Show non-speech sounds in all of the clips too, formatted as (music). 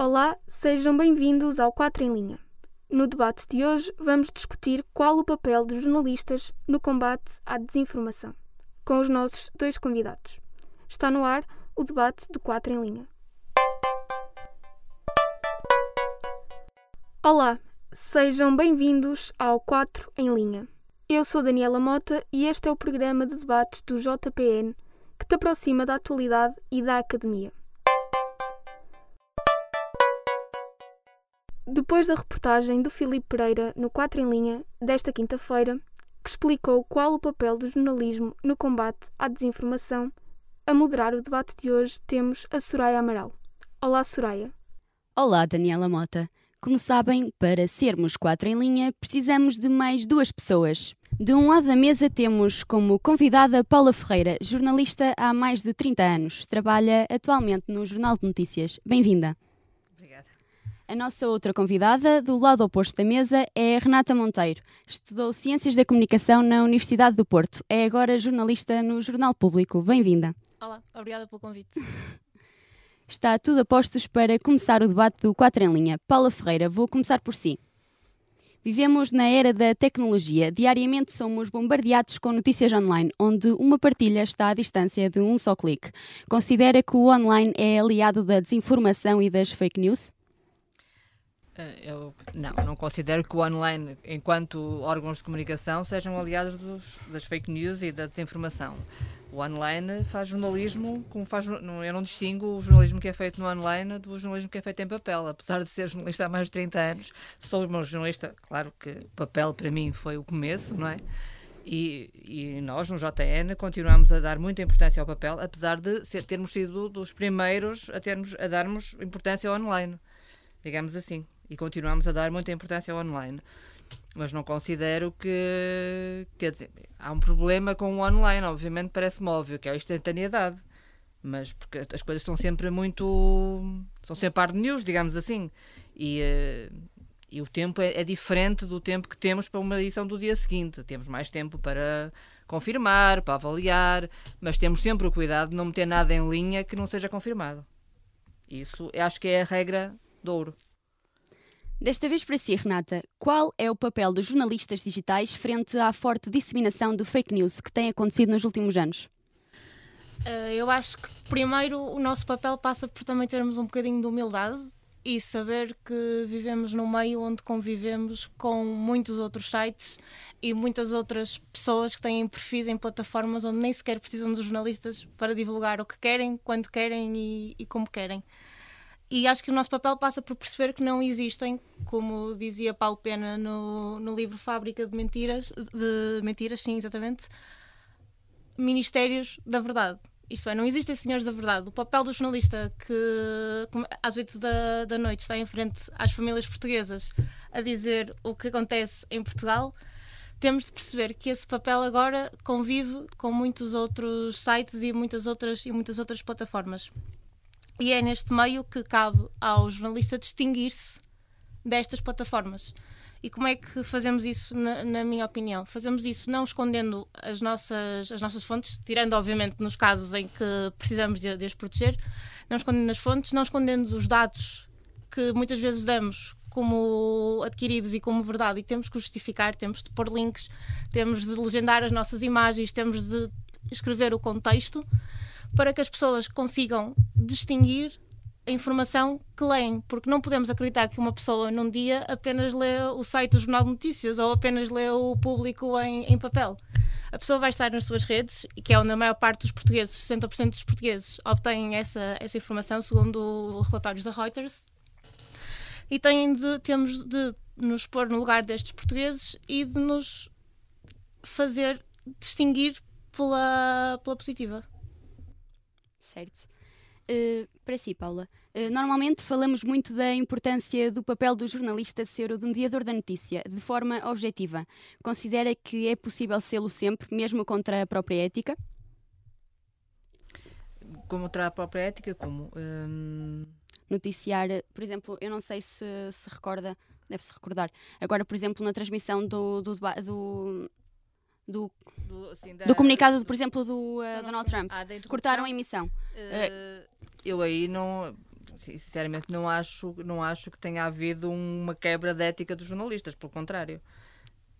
Olá, sejam bem-vindos ao 4 em Linha. No debate de hoje, vamos discutir qual o papel dos jornalistas no combate à desinformação, com os nossos dois convidados. Está no ar o debate do 4 em Linha. Olá, sejam bem-vindos ao 4 em Linha. Eu sou Daniela Mota e este é o programa de debates do JPN que te aproxima da atualidade e da academia. Depois da reportagem do Filipe Pereira no 4 em Linha desta quinta-feira, que explicou qual o papel do jornalismo no combate à desinformação, a moderar o debate de hoje temos a Soraya Amaral. Olá, Soraya. Olá, Daniela Mota. Como sabem, para sermos quatro em linha, precisamos de mais duas pessoas. De um lado da mesa temos como convidada Paula Ferreira, jornalista há mais de 30 anos. Trabalha atualmente no Jornal de Notícias. Bem-vinda. A nossa outra convidada, do lado oposto da mesa, é Renata Monteiro. Estudou Ciências da Comunicação na Universidade do Porto. É agora jornalista no Jornal Público. Bem-vinda. Olá, obrigada pelo convite. (laughs) Está tudo a postos para começar o debate do 4 em linha. Paula Ferreira, vou começar por si. Vivemos na era da tecnologia. Diariamente somos bombardeados com notícias online, onde uma partilha está à distância de um só clique. Considera que o online é aliado da desinformação e das fake news? Eh, eu não, não considero que o online, enquanto órgãos de comunicação, sejam aliados dos, das fake news e da desinformação. O online faz jornalismo, como faz, eu não distingo o jornalismo que é feito no online do jornalismo que é feito em papel. Apesar de ser jornalista há mais de 30 anos, sou uma jornalista, claro que papel para mim foi o começo, não é? E, e, nós, no JN, continuamos a dar muita importância ao papel, apesar de ser, termos sido dos primeiros a, termos, a darmos importância ao online, digamos assim. E continuamos a dar muita importância ao online mas não considero que. Quer dizer, há um problema com o online, obviamente parece-me óbvio, que é a instantaneidade. Mas porque as coisas são sempre muito. são sempre hard news, digamos assim. E, uh, e o tempo é, é, diferente do tempo que temos para uma edição do dia seguinte. Temos mais tempo para confirmar, para avaliar, mas temos sempre o cuidado de não meter nada em linha que não seja confirmado. Isso acho que é a regra de ouro. Desta vez para si, Renata, qual é o papel dos jornalistas digitais frente à forte disseminação do fake news que tem acontecido nos últimos anos? Uh, eu acho que primeiro o nosso papel passa por também termos um bocadinho de humildade e saber que vivemos num meio onde convivemos com muitos outros sites e muitas outras pessoas que têm perfis em plataformas onde nem sequer precisam dos jornalistas para divulgar o que querem, quando querem e, e como querem. E acho que o nosso papel passa por perceber que não existem, como dizia Paulo Pena no, no livro Fábrica de Mentiras, de Mentiras, sim, exatamente, ministérios da verdade. Isto é, não existem senhores da verdade. O papel do jornalista que às oito da, da noite está em frente às famílias portuguesas a dizer o que acontece em Portugal, temos de perceber que esse papel agora convive com muitos outros sites e muitas outras, e muitas outras plataformas. E é neste meio que cabe ao jornalista distinguir-se destas plataformas. E como é que fazemos isso, na, na, minha opinião? Fazemos isso não escondendo as nossas, as nossas fontes, tirando, obviamente, nos casos em que precisamos de, de as proteger, não escondendo as fontes, não escondendo os dados que muitas vezes damos como adquiridos e como verdade e temos que justificar, temos de pôr links, temos de legendar as nossas imagens, temos de escrever o contexto para que as pessoas consigam distinguir a informação que leem, porque não podemos acreditar que uma pessoa num dia apenas lê o site do Jornal de Notícias ou apenas lê o público em, em papel. A pessoa vai estar nas suas redes, que é onde a maior parte dos portugueses, 60% dos portugueses, obtêm essa, essa informação, segundo relatórios da Reuters. E de, temos de nos pôr no lugar destes portugueses e de nos fazer distinguir pela, pela positiva certo? Uh, para si, Paula, uh, normalmente falamos muito da importância do papel do jornalista ser o de um mediador da notícia, de forma objetiva. Considera que é possível sê-lo sempre, mesmo contra a própria ética? Contra a própria ética, como? Um... Noticiar, por exemplo, eu não sei se se recorda, deve-se recordar, agora, por exemplo, na transmissão do, do, do do, do, assim, da, do comunicado, por exemplo, do uh, Donald, Donald, Trump. Ah, Cortaram a emissão. Uh, eu aí não. sinceramente não acho, não acho que tenha havido uma quebra de ética dos jornalistas, pelo contrário.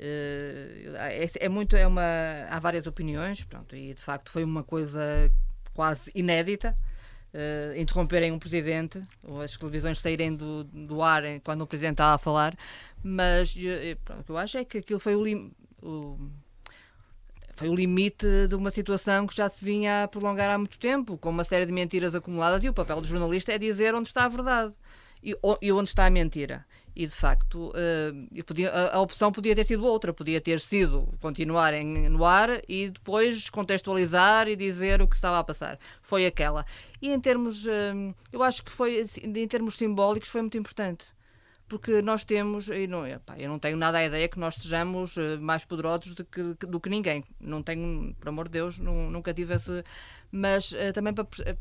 Uh, é, é, muito, é uma, há várias opiniões, pronto, e de facto foi uma coisa quase inédita. Uh, interromperem um presidente, ou as televisões saírem do, do ar quando o presidente estava a falar, mas pronto, o que eu acho é que aquilo foi o, lim, o foi o limite de uma situação que já se vinha a prolongar há muito tempo, com uma série de mentiras acumuladas, e o papel do jornalista é dizer onde está a verdade e, onde está a mentira. E de facto, podia, a, opção podia ter sido outra, podia ter sido continuar no ar e depois contextualizar e dizer o que estava a passar. Foi aquela. E em termos, uh, eu acho que foi, em termos simbólicos, foi muito importante porque nós temos, e não, epá, eu não tenho nada a ideia que nós sejamos eh, mais poderosos do que, do que ninguém. Não tenho, por amor de Deus, nunca tive esse. Mas uh, também para, eh,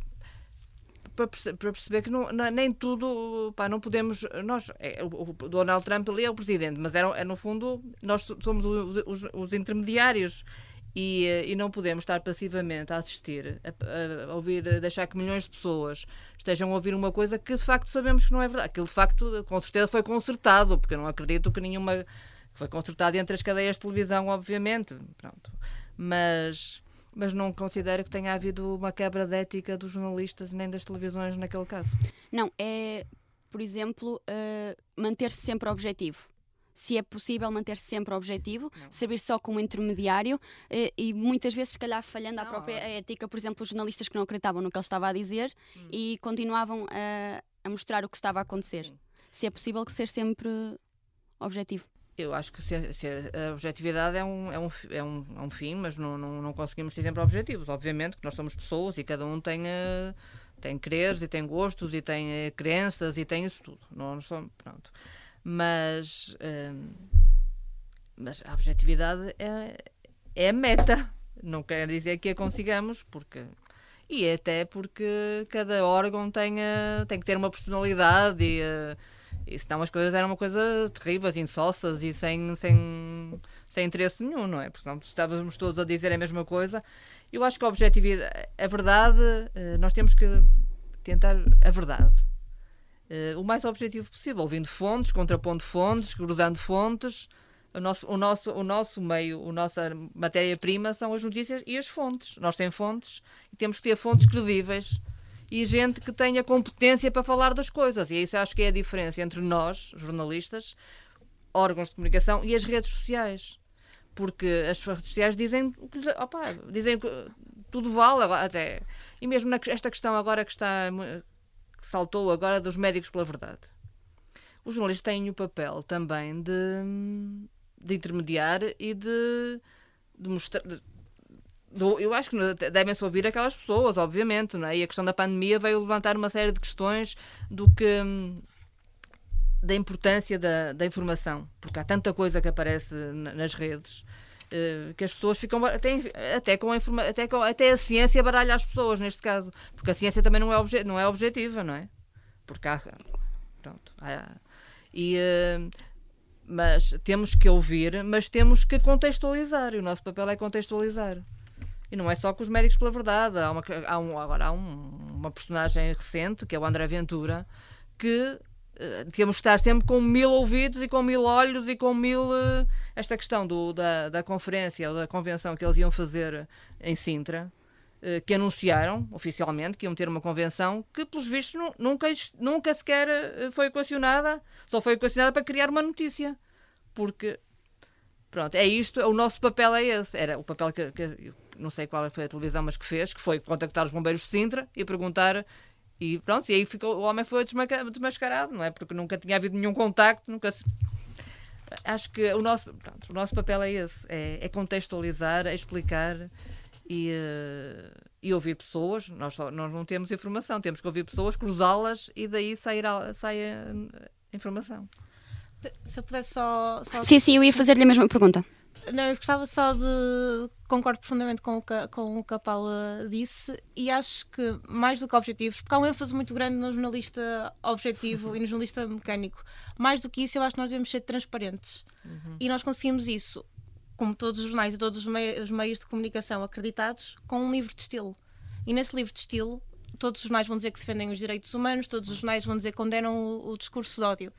para, para, perceber que não, nem tudo, pá, não podemos. Nós, é, o, o, Donald Trump ali é o presidente, mas é, é no fundo, nós somos os, os, os intermediários e, e, não podemos estar passivamente a assistir, a, a, ouvir, a deixar que milhões de pessoas estejam a ouvir uma coisa que de facto sabemos que não é verdade. Aquilo de facto, com certeza, foi consertado, porque eu não acredito que nenhuma. Foi consertado entre as cadeias de televisão, obviamente. Pronto. Mas, mas não considero que tenha havido uma quebra de ética dos jornalistas nem das televisões naquele caso. Não, é, por exemplo, uh, manter-se sempre objetivo se é possível manter-se sempre objetivo, não. servir só como intermediário e, eh, e, muitas vezes, se calhar, falhando não, a própria é... ética, por exemplo, os jornalistas que não acreditavam no que ele estava a dizer hum. e continuavam a, a, mostrar o que estava a acontecer. Sim. Se é possível ser sempre objetivo. Eu acho que ser, ser, a objetividade é um, é um, é um, é um fim, mas não, não, não, conseguimos ser sempre objetivos. Obviamente que nós somos pessoas e cada um tem, uh, tem quereres e tem gostos e tem uh, crenças e tem isso tudo. Não somos, pronto mas, hum, mas a objetividade é, é a meta. Não quer dizer que a consigamos, porque. E até porque cada órgão tem, tem que ter uma personalidade e, eh, e senão as coisas eram uma coisa terríveis, insossas e sem, sem, sem interesse nenhum, não é? Porque senão estávamos todos a dizer a mesma coisa. Eu acho que a objetividade, a verdade, eh, nós temos que tentar a verdade uh, o mais objetivo possível, ouvindo fontes, contrapondo fontes, cruzando fontes. O nosso, o nosso, o nosso meio, a nossa matéria-prima são as notícias e as fontes. Nós temos fontes e temos que ter fontes credíveis e gente que tenha competência para falar das coisas. E isso acho que é a diferença entre nós, jornalistas, órgãos de comunicação e as redes sociais. Porque as redes sociais dizem, opa, dizem que tudo vale até. E mesmo nesta questão agora que está que saltou agora dos médicos pela verdade. Os jornalistas têm o papel também de, de intermediar e de, de mostrar. De, eu acho que devem-se ouvir aquelas pessoas, obviamente, não é? E a questão da pandemia veio levantar uma série de questões do que da importância da, da informação, porque há tanta coisa que aparece nas redes que as pessoas ficam até, até com a informa, até, com, até a ciência baralha as pessoas neste caso. Porque a ciência também não é, obje, não é objetiva não é? Porque há pronto há, e uh, mas temos que ouvir mas temos que contextualizar e o nosso papel é contextualizar. E não é só com os médicos pela verdade. Há uma há um, agora há um, uma personagem recente que é o André Ventura que temos que estar sempre com mil ouvidos e com mil olhos e com mil. Uh, esta questão do, da, da conferência ou da convenção que eles iam fazer em Sintra, uh, que anunciaram oficialmente que iam ter uma convenção que, pelos vistos, nunca, nunca sequer foi equacionada, só foi equacionada para criar uma notícia. Porque, pronto, é isto, o nosso papel é esse. Era o papel que, que não sei qual foi a televisão, mas que fez, que foi contactar os bombeiros de Sintra e perguntar e pronto, e aí ficou, o homem foi desmascarado, não é? Porque nunca tinha havido nenhum contacto, nunca se... Acho que o nosso, pronto, o nosso papel é esse, é, é contextualizar, é explicar e, uh, e ouvir pessoas. Nós, só, nós não temos informação, temos que ouvir pessoas, cruzá-las e daí sair a, sai a, a informação. Se eu pudesse só, só... Sim, sim, eu ia fazer-lhe a mesma pergunta. Não, eu gostava só de. Concordo profundamente com o, que, com o que a Paula disse e acho que, mais do que objetivos, porque há um ênfase muito grande no jornalista objetivo (laughs) e no jornalista mecânico, mais do que isso, eu acho que nós devemos ser transparentes. Uhum. E nós conseguimos isso, como todos os jornais e todos os, meios, os meios de comunicação acreditados, com um livro de estilo. E nesse livro de estilo todos os jornais vão dizer que defendem os direitos humanos, todos os jornais vão dizer que condenam o, o discurso de ódio.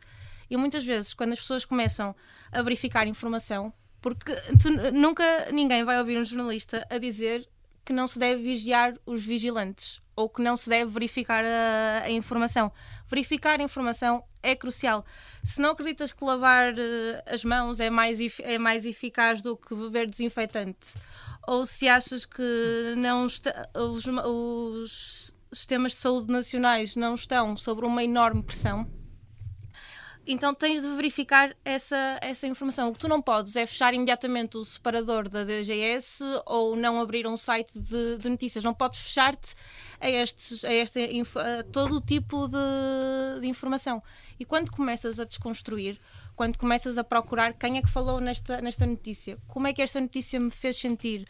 E muitas vezes, quando as pessoas começam a verificar informação, porque tu, nunca ninguém vai ouvir um jornalista a dizer que não se deve vigiar os vigilantes ou que não se deve verificar a, a informação. Verificar a informação é crucial. Se não acreditas que lavar uh, as mãos é mais, é mais eficaz do que beber desinfetante, ou se achas que não está, os, os sistemas de saúde nacionais não estão sobre uma enorme pressão, então tens de verificar essa, essa informação. O que tu não podes é fechar imediatamente o separador da DGS ou não abrir um site de, de notícias. Não podes fechar-te a, estes, a, esta, a todo o tipo de, de informação. E quando começas a desconstruir, quando começas a procurar quem é que falou nesta, nesta notícia, como é que esta notícia me fez sentir,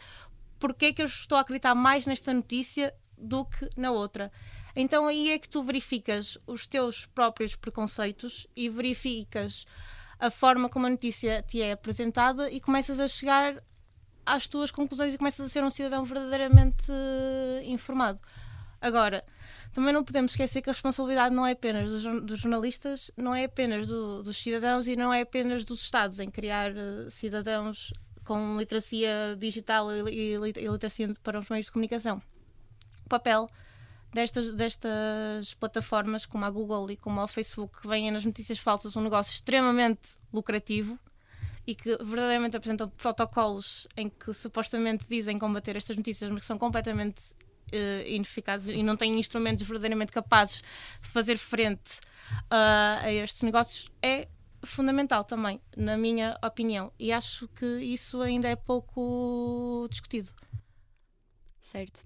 porque é que eu estou a acreditar mais nesta notícia do que na outra. Então aí é que tu verificas os teus próprios preconceitos e verificas a forma como a notícia te é apresentada e começas a chegar às tuas conclusões e começas a ser um cidadão verdadeiramente uh, informado. Agora, também não podemos esquecer que a responsabilidade não é apenas dos, jornalistas, não é apenas do, dos cidadãos e não é apenas dos Estados em criar uh, cidadãos com literacia digital e, e, e literacia para os meios de comunicação. O papel destas, destas plataformas como a Google e como a Facebook que vêm nas notícias falsas um negócio extremamente lucrativo e que verdadeiramente apresentam protocolos em que supostamente dizem combater estas notícias, mas que são completamente uh, ineficazes e não têm instrumentos verdadeiramente capazes de fazer frente uh, a estes negócios, é fundamental também, na minha opinião. E acho que isso ainda é pouco discutido. Certo.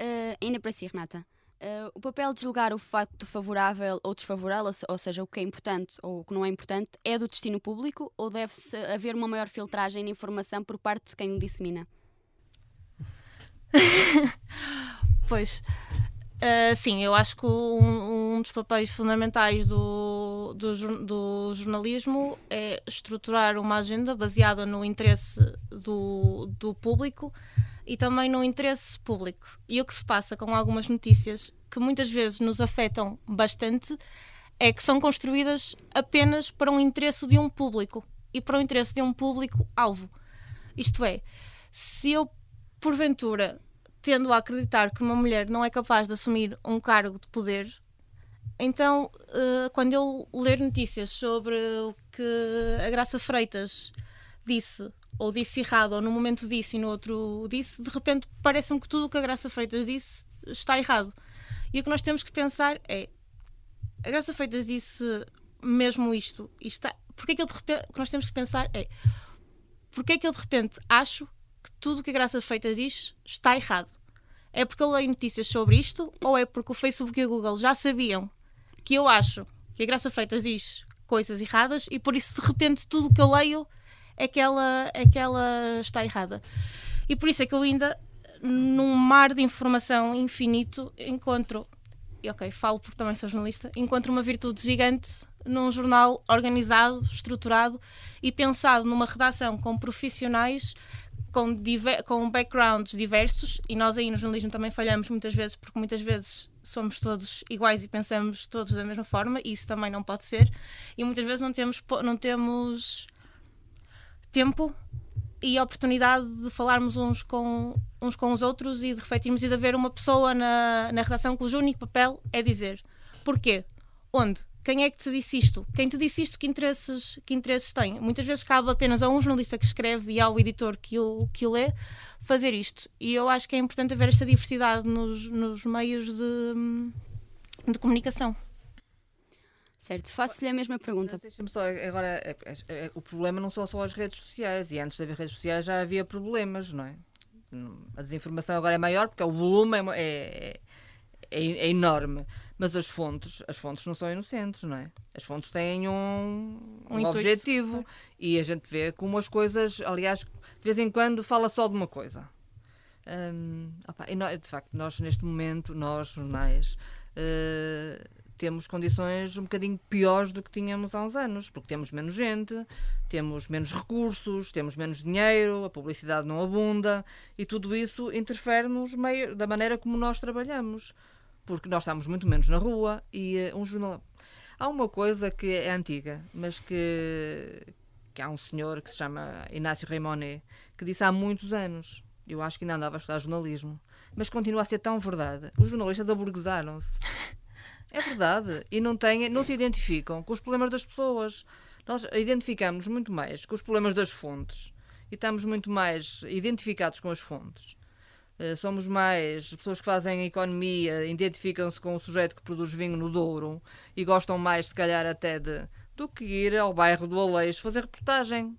Uh, ainda para si, Renata. Uh, o papel de julgar o facto favorável ou desfavorável, ou seja, o que é importante ou o que não é importante, é do destino público ou deve-se haver uma maior filtragem de informação por parte de quem o dissemina? (laughs) pois, uh, sim, eu acho que um, um dos papéis fundamentais do, do, do, jornalismo é estruturar uma agenda baseada no interesse do, do público e também no interesse público. E o que se passa com algumas notícias que muitas vezes nos afetam bastante é que são construídas apenas para um interesse de um público e para o um interesse de um público-alvo. Isto é, se eu, porventura, tendo a acreditar que uma mulher não é capaz de assumir um cargo de poder, então, uh, quando eu ler notícias sobre o que a Graça Freitas disse ou disse errado, ou no momento disse e no outro disse, de repente parece-me que tudo o que a Graça Freitas disse está errado. E o que nós temos que pensar é: a Graça Freitas disse mesmo isto, está. Porque é que, de repente, o que nós temos que pensar é: porque é que eu de repente acho que tudo o que a Graça Freitas diz está errado? É porque eu leio notícias sobre isto, ou é porque o Facebook e o Google já sabiam que eu acho que a Graça Freitas diz coisas erradas e por isso de repente tudo que eu leio é que ela, é que ela está errada. E por isso é que eu ainda, num mar de informação infinito, encontro, e ok, falo porque também sou jornalista, encontro uma virtude gigante num jornal organizado, estruturado e pensado numa redação com profissionais com, com backgrounds diversos e nós aí no jornalismo também falhamos muitas vezes porque muitas vezes somos todos iguais e pensamos todos da mesma forma e isso também não pode ser e muitas vezes não temos não temos tempo e oportunidade de falarmos uns com, uns com os outros e de refletirmos e de haver uma pessoa na, na redação cujo único papel é dizer porquê, onde, quem é que te disse isto, quem te disse isto, que interesses, que interesses tem. Muitas vezes cabe apenas a um jornalista que escreve e ao editor que o, que o lê fazer isto. E eu acho que é importante haver esta diversidade nos, nos meios de, de comunicação. Certo, faço-lhe a mesma pergunta. Deixa-me só, agora, é, é, é, o problema não são só as redes sociais, e antes de haver redes sociais já havia problemas, não é? A desinformação agora é maior porque o volume é, é, é, é enorme, mas as fontes, as fontes não são inocentes, não é? As fontes têm um, um, um objetivo e a gente vê como as coisas, aliás, de vez em quando fala só de uma coisa. Hum, opa, e de facto, nós neste momento, nós jornais, uh, temos condições um bocadinho piores do que tínhamos há uns anos, porque temos menos gente, temos menos recursos, temos menos dinheiro, a publicidade não abunda e tudo isso interfere nos meio, da maneira como nós trabalhamos. Porque nós estamos muito menos na rua e uh, um jornal. Há uma coisa que é antiga, mas que, que há um senhor que se chama Inácio Raimonet que disse há muitos anos. Eu acho que ainda andava a estudar jornalismo, mas continua a ser tão verdade. Os jornalistas aburguesaram-se. É verdade. E não, têm, não se identificam com os problemas das pessoas. Nós identificamos muito mais com os problemas das fontes e estamos muito mais identificados com as fontes. Uh, somos mais pessoas que fazem economia, identificam-se com o sujeito que produz vinho no Douro e gostam mais, se calhar, até de do que ir ao bairro do Aleixo fazer reportagem.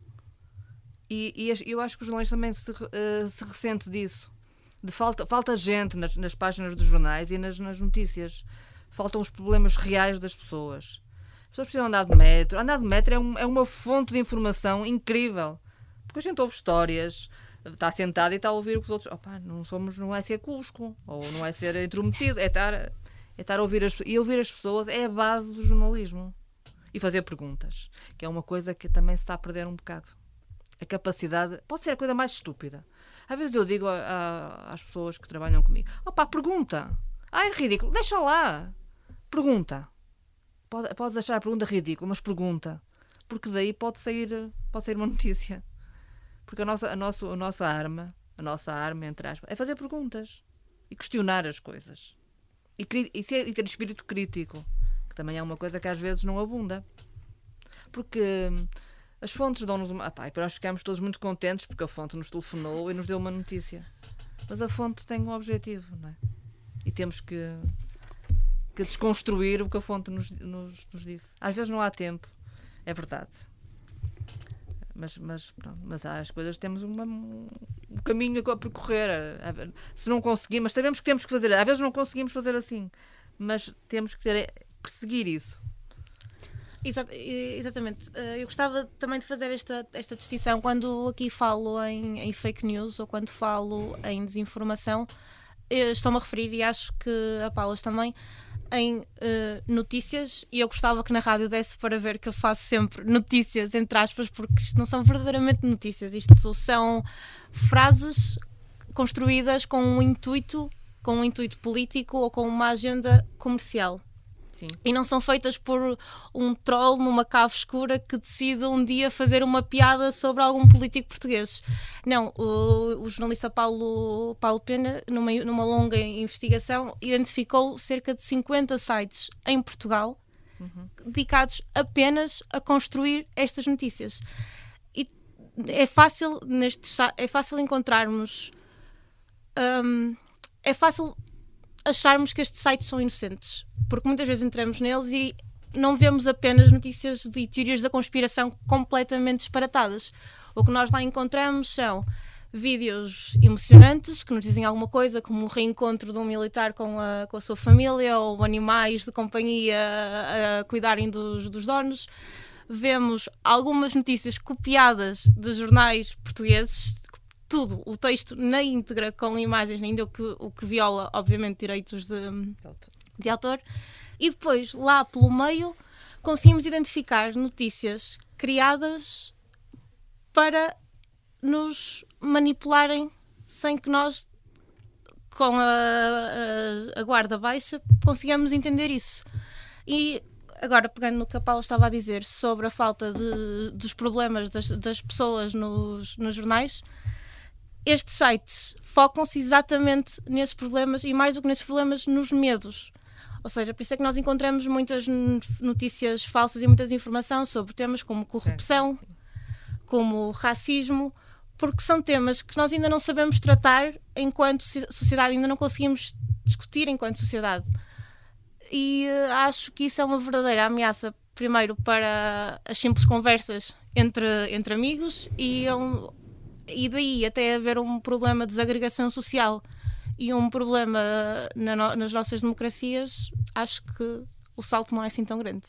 E, e eu acho que os jornais também se, uh, se ressente disso. De falta, falta gente nas, nas páginas dos jornais e nas, nas notícias faltam os problemas reais das pessoas. As pessoas precisam andar de metro. Andar de metro é, um, é uma fonte de informação incrível. Porque a gente ouve histórias, está sentado e está a ouvir o que os outros. Opa, não somos, não é ser cusco, ou não é ser intrometido, é estar, é estar a ouvir as E ouvir as pessoas é a base do jornalismo. E fazer perguntas, que é uma coisa que também se está a perder um bocado. A capacidade. Pode ser a coisa mais estúpida. Às vezes eu digo a, a, às pessoas que trabalham comigo: opá, pergunta. Ah, é ridículo, deixa lá. Pergunta. Pode, podes achar a pergunta ridícula, mas pergunta. Porque daí pode sair, pode sair uma notícia. Porque a nossa, a, nossa, a nossa arma, a nossa arma, entre aspas, é fazer perguntas e questionar as coisas. E, e, ser, e ter espírito crítico, que também é uma coisa que às vezes não abunda. Porque hum, as fontes dão-nos uma. Ah, e nós ficamos todos muito contentes porque a fonte nos telefonou e nos deu uma notícia. Mas a fonte tem um objetivo, não é? E temos que que desconstruir o que a fonte nos, nos, nos disse. Às vezes não há tempo, é verdade. Mas, mas, pronto, mas há as coisas, temos uma, um caminho a percorrer. Se não conseguimos, sabemos que temos que fazer. Às vezes não conseguimos fazer assim, mas temos que ter, perseguir isso. exatamente. Eh, eu gostava também de fazer esta, esta distinção quando aqui falo em, em fake news ou quando falo em desinformação. Estou-me a referir, e acho que a Paula também, em uh, notícias e eu gostava que na rádio desse para ver que eu faço sempre notícias, entre aspas, porque isto não são verdadeiramente notícias, isto são frases construídas com um intuito, com um intuito político ou com uma agenda comercial. Sim. E não são feitas por um troll numa cave escura que decide um dia fazer uma piada sobre algum político português. Não, o, o jornalista Paulo, Paulo Pena, numa, numa longa investigação, identificou cerca de 50 sites em Portugal uhum. dedicados apenas a construir estas notícias. E é fácil, neste, é fácil encontrarmos. Um, é fácil acharmos que estes sites são inocentes porque muitas vezes entramos neles e não vemos apenas notícias de teorias da conspiração completamente disparatadas. O que nós lá encontramos são vídeos emocionantes que nos dizem alguma coisa, como o reencontro de um militar com a, com a sua família ou animais de companhia a, a cuidarem dos, dos donos. Vemos algumas notícias copiadas de jornais portugueses, tudo, o texto na íntegra, com imagens, ainda o que, o que viola, obviamente, direitos de, de autor, e depois, lá pelo meio, conseguimos identificar notícias criadas para nos manipularem sem que nós, com a, a, a guarda baixa, consigamos entender isso. E agora, pegando no que a Paula estava a dizer sobre a falta de, dos problemas das, das pessoas nos, nos jornais, estes sites focam-se exatamente nesses problemas e, mais do que nesses problemas, nos medos. Ou seja, por isso é que nós encontramos muitas notícias falsas e muita desinformação sobre temas como corrupção, como racismo, porque são temas que nós ainda não sabemos tratar enquanto sociedade, ainda não conseguimos discutir enquanto sociedade. E uh, acho que isso é uma verdadeira ameaça, primeiro, para as simples conversas entre, entre amigos e, um, e daí até haver um problema de desagregação social e um problema na, nas nossas democracias, acho que o salto não é assim tão grande.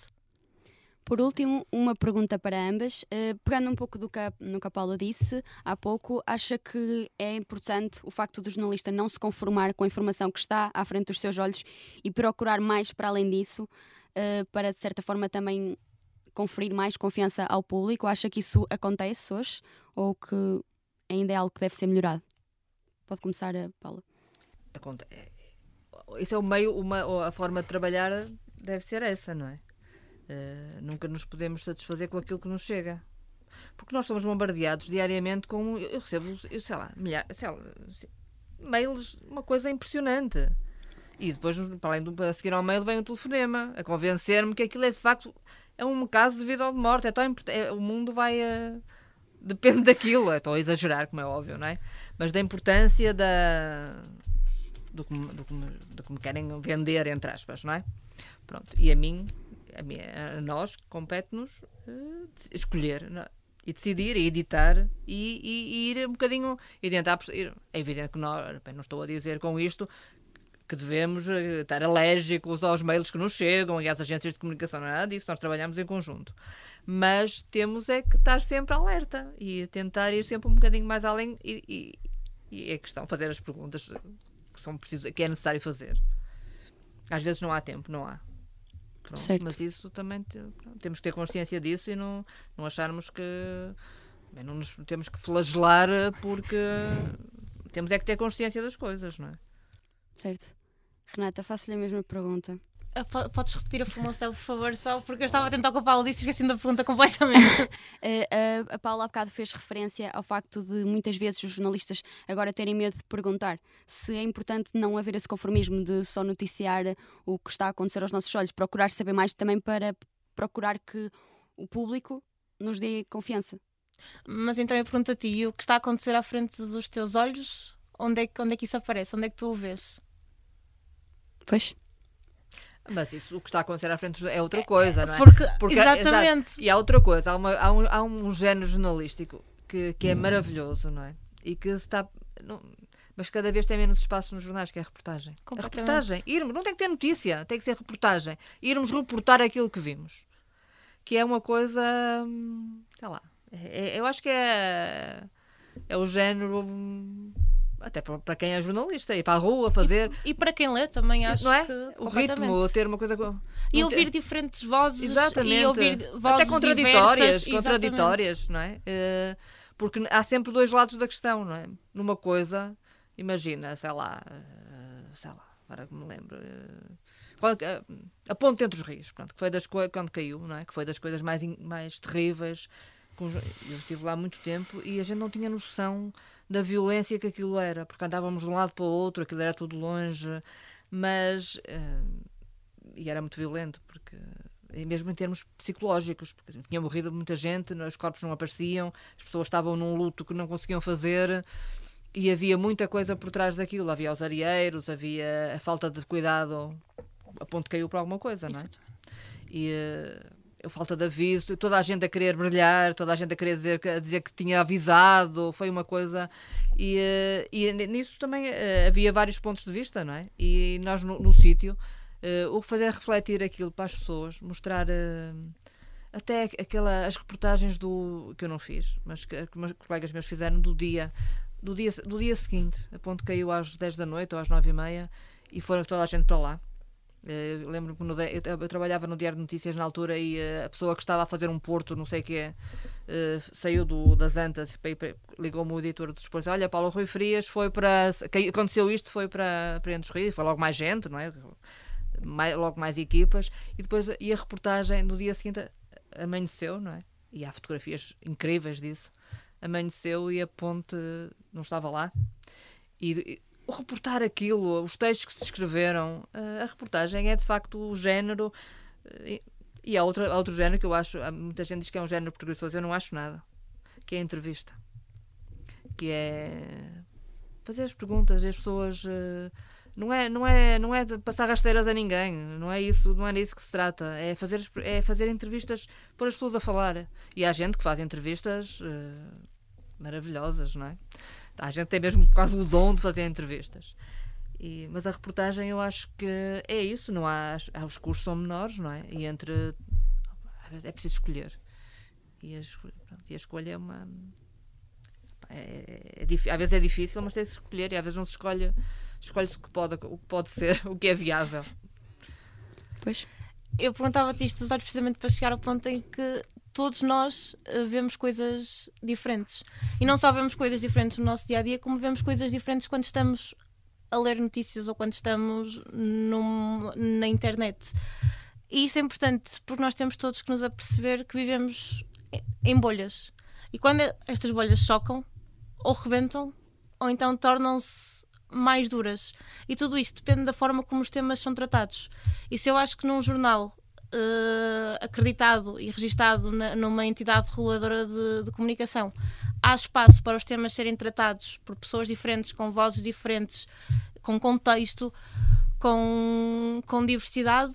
Por último, uma pergunta para ambas. Uh, pegando um pouco do que, a, no que a Paula disse há pouco, acha que é importante o facto do jornalista não se conformar com a informação que está à frente dos seus olhos e procurar mais para além disso, uh, para de certa forma também conferir mais confiança ao público? Acha que isso acontece hoje ou que ainda é algo que deve ser melhorado? Pode começar, a Paula. É, isso é o meio, uma, a forma de trabalhar deve ser essa, não é? Uh, nunca nos podemos satisfazer com aquilo que nos chega. Porque nós somos bombardeados diariamente com. Eu recebo, eu sei lá, milhares, sei lá, mails, uma coisa impressionante. E depois, para além de a seguir ao mail, vem um telefonema a convencer-me que aquilo é de facto é um caso de vida ou de morte. É tão. É, o mundo vai a. Depende daquilo. Estou a exagerar, como é óbvio, não é? Mas da importância da. Do que, do, que, do que me querem vender, entre aspas, não é? Pronto. E a mim, a, mim, a nós, compete-nos uh, escolher não? É? e decidir e editar e, e, e, ir um bocadinho e tentar. É evidente que bem, não estou a dizer com isto que devemos eh, estar alérgicos aos mails que nos chegam e às agências de comunicação, não é nada disso, nós trabalhamos em conjunto. Mas temos é que estar sempre alerta e tentar ir sempre um bocadinho mais além e, e, e é questão fazer as perguntas que, são preciso, que é necessário fazer. Às vezes não há tempo, não há. Pronto, mas isso também pronto, temos que ter consciência disso e não, não acharmos que não nos temos que flagelar porque temos é que ter consciência das coisas, não é? Certo. Renata, faço-lhe a mesma pergunta. Uh, podes repetir a formação, por favor, só porque eu estava a tentar com a Paula disso e esqueci da pergunta completamente. (laughs) (laughs) uh, a Paula há bocado fez referência ao facto de muitas vezes os jornalistas agora terem medo de perguntar se é importante não haver esse conformismo de só noticiar o que está a acontecer aos nossos olhos, procurar saber mais também para procurar que o público nos dê confiança. Mas então eu pergunto a ti, o que está a acontecer à frente dos teus olhos, onde é, que, onde é que isso aparece? Onde é que tu o vês? Pois. Mas isso, o que está a acontecer à frente é outra coisa, não é? Porque, Porque exatamente. Exato, e há outra coisa, há, uma, há, um, há um género jornalístico que, que é maravilhoso, não é? E que está. Não, mas cada vez tem menos espaço nos jornais, que é a reportagem. A reportagem. Irmos, não tem que ter notícia, tem que ser reportagem. Irmos reportar aquilo que vimos. Que é uma coisa. Sei lá. É, é eu acho que é. É o género até para quem é jornalista, ir para a rua fazer. E, e para quem lê também acho é? que. O ritmo, ter uma coisa. E ouvir diferentes vozes. Exatamente. E ouvir vozes até contraditórias, diversas, contraditórias, não é? Uh, porque há sempre dois lados da questão, não é? Numa coisa, imagina, sei lá, uh, sei lá, agora que me lembro. Uh, a ponte entre os rios, pronto, que foi das quando caiu, não é? Que foi das coisas mais, mais terríveis. Eu estive lá há muito tempo e a gente não tinha noção da violência que aquilo era, porque andávamos de um lado para o outro, aquilo era tudo longe, mas. Uh, e era muito violento, porque. E mesmo em termos psicológicos, porque tinha morrido muita gente, os corpos não apareciam, as pessoas estavam num luto que não conseguiam fazer e havia muita coisa por trás daquilo. Havia os areieiros, havia a falta de cuidado, a ponto que caiu para alguma coisa, não é? E, eh, falta de aviso, toda a gente a querer brilhar, toda a gente a querer dizer, a dizer que tinha avisado, foi uma coisa. E, eh, e nisso também eh, havia vários pontos de vista, não é? E nós no, no sítio, uh, o que fazer é refletir aquilo para as pessoas, mostrar. Até aquela, as reportagens do que eu não fiz, mas que, que meus colegas meus fizeram do dia, do dia, do dia seguinte, a ponto que caiu às 10 da noite ou às 9 e meia e foram toda a gente para lá. Uh, Lembro-me que eu, eu, trabalhava no Diário de Notícias na altura e uh, a pessoa que estava a fazer um porto, não sei o que é, uh, saiu do, das Antas e ligou-me o editor do desporto. Olha, Paulo Rui Frias foi para. Aconteceu isto, foi para, para Entre os Rios, foi logo mais gente, não é? Mais, logo mais equipas. E depois e a reportagem no dia seguinte amanheceu, não é? E há fotografias incríveis disso. Amanheceu e a ponte não estava lá. E, reportar aquilo, os textos que se escreveram, eh, a reportagem é de facto o género. Eh, e há, outra, há outro género que eu acho, muita gente diz que é um género preguiçoso, eu não acho nada, que é a entrevista. Que é fazer as perguntas as pessoas. Eh, não é, não, é, não é passar rasteiras a ninguém, não é isso, não é disso que se trata. É fazer, é fazer entrevistas, pôr as pessoas a falar. E há gente que faz entrevistas maravilhosas, não é? A gente tem mesmo quase o dom de fazer entrevistas. E, mas a reportagem eu acho que é isso, não há, há os custos são menores, não é? E entre é preciso escolher. E a, pronto, e a escolha é uma é, é, é, às vezes é difícil, mas tem-se escolher e às vezes não se escolhe, escolhe-se o que pode, o que pode ser, (laughs) o que é viável. Pois. Eu perguntava-te isto olhos precisamente para chegar ao ponto em que todos nós uh, vemos coisas diferentes. E não só vemos coisas diferentes no nosso dia a dia, como vemos coisas diferentes quando estamos a ler notícias ou quando estamos num, na internet. E isso é importante porque nós temos todos que nos aperceber que vivemos em bolhas. E quando estas bolhas chocam, ou rebentam, ou então tornam-se mais duras. E tudo isto depende da forma como os temas são tratados. E se eu acho que num jornal uh, acreditado e registado na, numa entidade reguladora de, de, comunicação há espaço para os temas serem tratados por pessoas diferentes, com vozes diferentes, com contexto, com, com diversidade,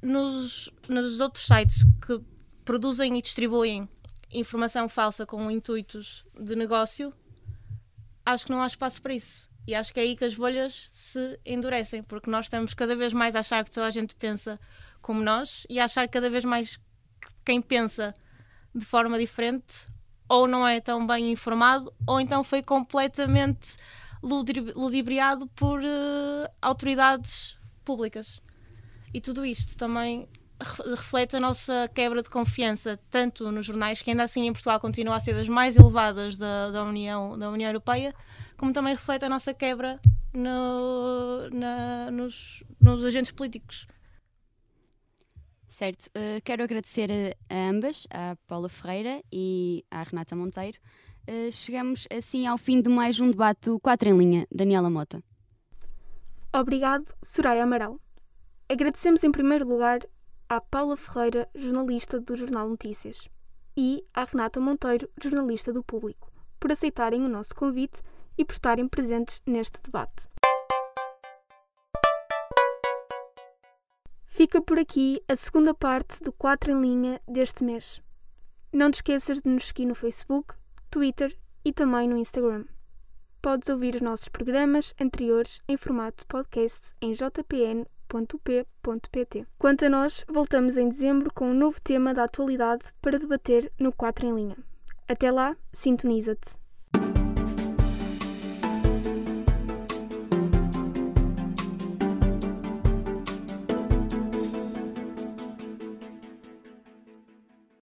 nos, nos outros sites que produzem e distribuem informação falsa com intuitos de negócio, acho que não há espaço para isso. E acho que é aí que as bolhas se endurecem, porque nós estamos cada vez mais a achar que toda a gente pensa como nós e achar cada vez mais que quem pensa de forma diferente ou não é tão bem informado ou então foi completamente ludibriado por uh, autoridades públicas. E tudo isto também reflete a nossa quebra de confiança, tanto nos jornais, que ainda assim em Portugal continua a ser das mais elevadas da, da, União, da União Europeia, como também reflete a nossa quebra no, na, nos, nos agentes políticos. Certo, uh, quero agradecer a, ambas, à Paula Ferreira e à Renata Monteiro. Uh, chegamos assim ao fim de mais um debate do 4 em linha. Daniela Mota. Obrigado, Soraya Amaral. Agradecemos em primeiro lugar à Paula Ferreira, jornalista do Jornal Notícias, e à Renata Monteiro, jornalista do Público, por aceitarem o nosso convite e por estarem presentes neste debate. Fica por aqui a segunda parte do 4 em linha deste mês. Não te esqueças de nos seguir no Facebook, Twitter e também no Instagram. Podes ouvir os nossos programas anteriores em formato podcast em jpn.com www.up.pt. Quanto a nós, voltamos em dezembro com um novo tema da atualidade para debater no 4 em linha. Até lá, sintoniza-te.